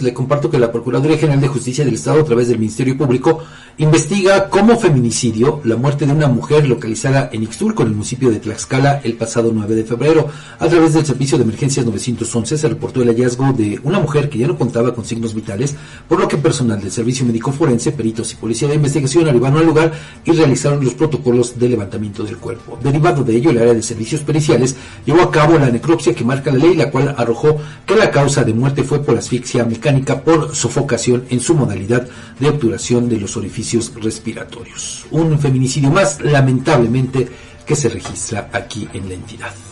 Le comparto que la Procuraduría General de Justicia del Estado, a través del Ministerio Público, investiga como feminicidio la muerte de una mujer localizada en Ixtul, con el municipio de Tlaxcala, el pasado 9 de febrero. A través del Servicio de Emergencias 911 se reportó el hallazgo de una mujer que ya no contaba con signos vitales, por lo que personal del Servicio Médico Forense, peritos y policía de investigación arribaron al lugar y realizaron los protocolos de levantamiento del cuerpo. Derivado de ello, el área de servicios periciales llevó a cabo la necropsia que marca la ley, la cual arrojó que la causa de muerte fue por asfixia mecánica por sofocación en su modalidad de obturación de los orificios respiratorios. Un feminicidio más, lamentablemente, que se registra aquí en la entidad.